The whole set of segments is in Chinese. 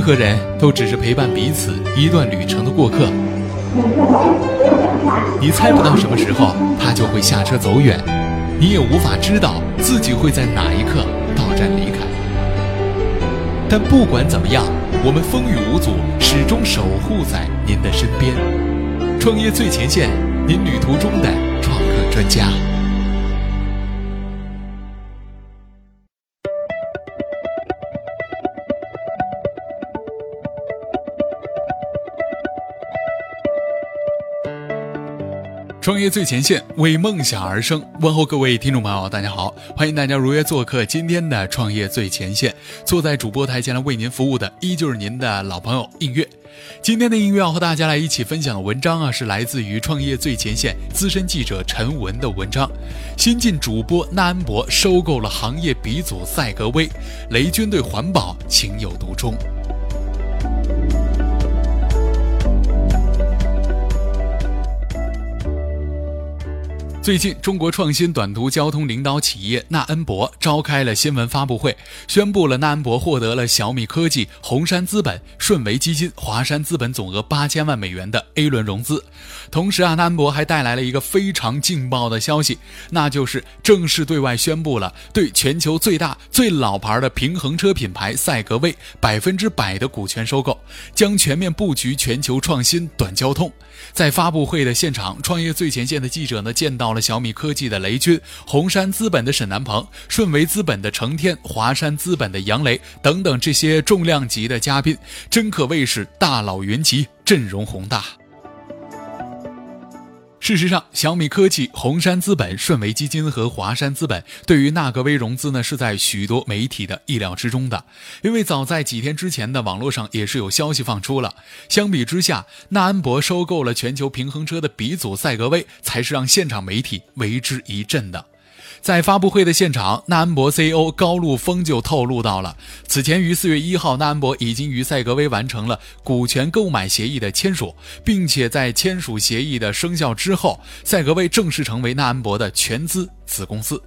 任何人都只是陪伴彼此一段旅程的过客。你猜不到什么时候他就会下车走远，你也无法知道自己会在哪一刻到站离开。但不管怎么样，我们风雨无阻，始终守护在您的身边。创业最前线，您旅途中的创客专家。创业最前线，为梦想而生。问候各位听众朋友，大家好，欢迎大家如约做客今天的创业最前线。坐在主播台前来为您服务的，依旧是您的老朋友映月。今天的映月要和大家来一起分享的文章啊，是来自于创业最前线资深记者陈文的文章。新晋主播纳恩博收购了行业鼻祖赛格威，雷军对环保情有独钟。最近，中国创新短途交通领导企业纳恩博召开了新闻发布会，宣布了纳恩博获得了小米科技、红杉资本、顺为基金、华山资本总额八千万美元的 A 轮融资。同时啊，纳恩博还带来了一个非常劲爆的消息，那就是正式对外宣布了对全球最大、最老牌的平衡车品牌赛格威百分之百的股权收购，将全面布局全球创新短交通。在发布会的现场，创业最前线的记者呢，见到。了小米科技的雷军、红杉资本的沈南鹏、顺为资本的程天、华山资本的杨雷等等这些重量级的嘉宾，真可谓是大佬云集，阵容宏大。事实上，小米科技、红杉资本、顺为基金和华山资本对于纳格威融资呢，是在许多媒体的意料之中的。因为早在几天之前的网络上也是有消息放出了。相比之下，纳恩博收购了全球平衡车的鼻祖赛格威，才是让现场媒体为之一振的。在发布会的现场，纳恩博 CEO 高路峰就透露到了，此前于四月一号，纳恩博已经与赛格威完成了股权购买协议的签署，并且在签署协议的生效之后，赛格威正式成为纳恩博的全资子公司。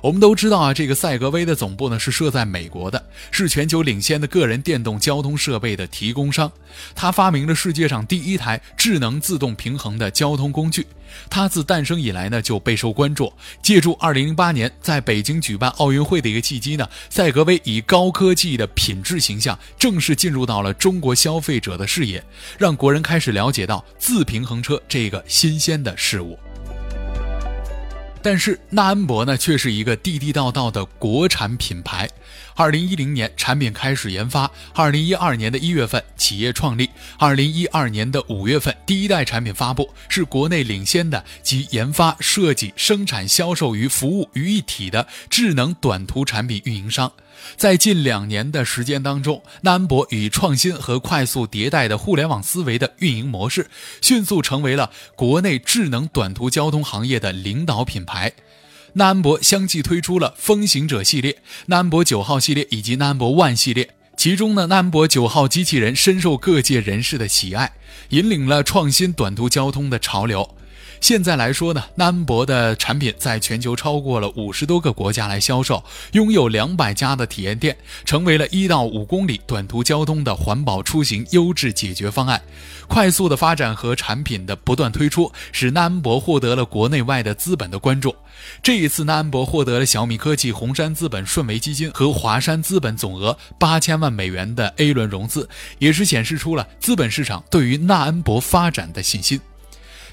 我们都知道啊，这个赛格威的总部呢是设在美国的，是全球领先的个人电动交通设备的提供商。它发明了世界上第一台智能自动平衡的交通工具。它自诞生以来呢就备受关注。借助2008年在北京举办奥运会的一个契机呢，赛格威以高科技的品质形象正式进入到了中国消费者的视野，让国人开始了解到自平衡车这个新鲜的事物。但是纳恩博呢，却是一个地地道道的国产品牌。二零一零年产品开始研发，二零一二年的一月份企业创立，二零一二年的五月份第一代产品发布，是国内领先的集研发、设计、生产、销售与服务于一体的智能短途产品运营商。在近两年的时间当中，纳恩博以创新和快速迭代的互联网思维的运营模式，迅速成为了国内智能短途交通行业的领导品牌。纳恩博相继推出了风行者系列、纳恩博九号系列以及纳恩博万系列，其中呢，纳恩博九号机器人深受各界人士的喜爱，引领了创新短途交通的潮流。现在来说呢，纳恩博的产品在全球超过了五十多个国家来销售，拥有两百家的体验店，成为了一到五公里短途交通的环保出行优质解决方案。快速的发展和产品的不断推出，使纳恩博获得了国内外的资本的关注。这一次，纳恩博获得了小米科技、红杉资本、顺为基金和华山资本总额八千万美元的 A 轮融资，也是显示出了资本市场对于纳恩博发展的信心。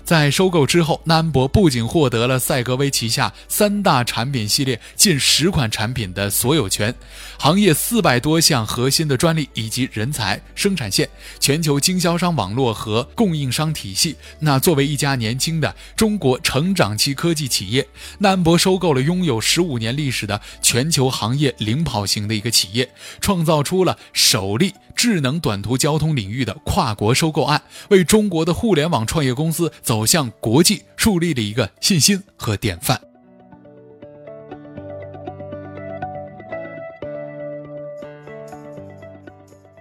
在收购之后，纳恩博不仅获得了赛格威旗下三大产品系列近十款产品的所有权，行业四百多项核心的专利以及人才、生产线、全球经销商网络和供应商体系。那作为一家年轻的中国成长期科技企业，纳恩博收购了拥有十五年历史的全球行业领跑型的一个企业，创造出了首例智能短途交通领域的跨国收购案，为中国的互联网创业公司走。向国际，树立了一个信心和典范。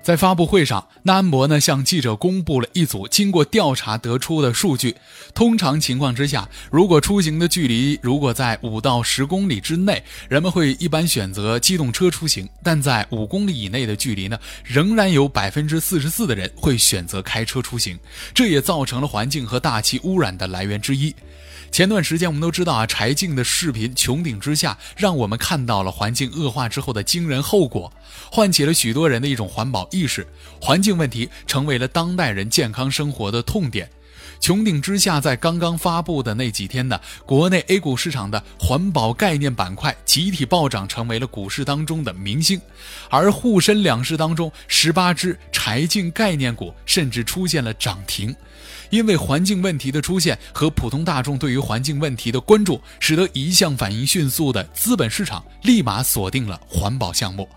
在发布会上，纳安博呢向记者公布了一组经过调查得出的数据。通常情况之下，如果出行的距离如果在五到十公里之内，人们会一般选择机动车出行；但在五公里以内的距离呢，仍然有百分之四十四的人会选择开车出行。这也造成了环境和大气污染的来源之一。前段时间我们都知道啊，柴静的视频《穹顶之下》让我们看到了环境恶化之后的惊人后果，唤起了许多人的一种环保意识。环境问题成为了当代人健康生活的痛点。穹顶之下在刚刚发布的那几天呢，国内 A 股市场的环保概念板块集体暴涨，成为了股市当中的明星。而沪深两市当中，十八只柴静概念股甚至出现了涨停。因为环境问题的出现和普通大众对于环境问题的关注，使得一向反应迅速的资本市场立马锁定了环保项目。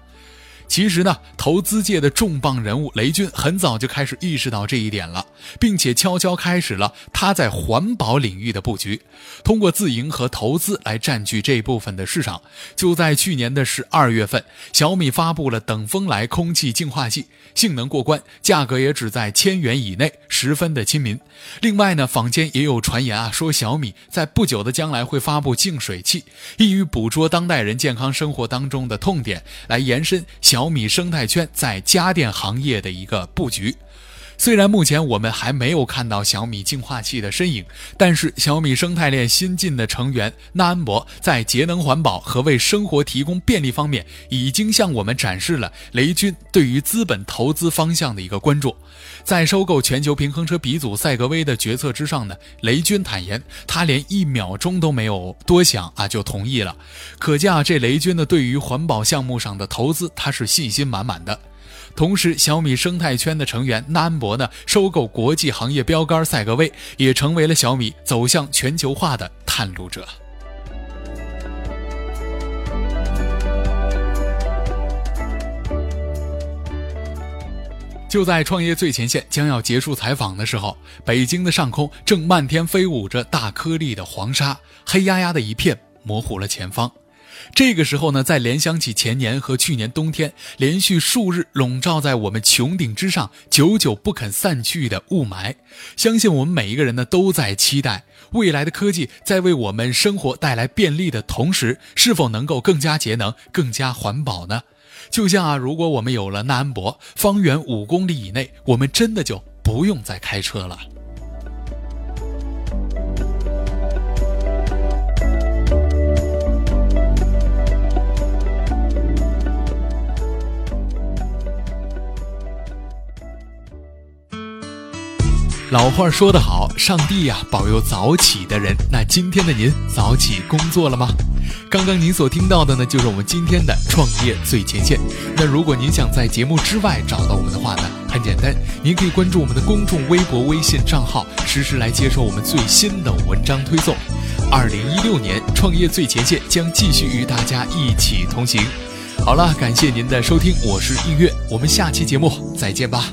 其实呢，投资界的重磅人物雷军很早就开始意识到这一点了，并且悄悄开始了他在环保领域的布局，通过自营和投资来占据这部分的市场。就在去年的十二月份，小米发布了等风来空气净化器，性能过关，价格也只在千元以内，十分的亲民。另外呢，坊间也有传言啊，说小米在不久的将来会发布净水器，易于捕捉当代人健康生活当中的痛点，来延伸。小米生态圈在家电行业的一个布局，虽然目前我们还没有看到小米净化器的身影，但是小米生态链新晋的成员纳安博在节能环保和为生活提供便利方面，已经向我们展示了雷军对于资本投资方向的一个关注。在收购全球平衡车鼻祖赛格威的决策之上呢，雷军坦言他连一秒钟都没有多想啊就同意了，可见啊这雷军呢对于环保项目上的投资他是信心满满的。同时，小米生态圈的成员纳安博呢收购国际行业标杆赛格威，也成为了小米走向全球化的探路者。就在创业最前线将要结束采访的时候，北京的上空正漫天飞舞着大颗粒的黄沙，黑压压的一片，模糊了前方。这个时候呢，再联想起前年和去年冬天连续数日笼罩在我们穹顶之上，久久不肯散去的雾霾，相信我们每一个人呢都在期待未来的科技在为我们生活带来便利的同时，是否能够更加节能、更加环保呢？就像啊，如果我们有了纳安博，方圆五公里以内，我们真的就不用再开车了。老话说得好，上帝呀保佑早起的人。那今天的您早起工作了吗？刚刚您所听到的呢，就是我们今天的创业最前线。那如果您想在节目之外找到我们的话呢，很简单，您可以关注我们的公众微博、微信账号，实时来接收我们最新的文章推送。二零一六年，创业最前线将继续与大家一起同行。好了，感谢您的收听，我是映月，我们下期节目再见吧。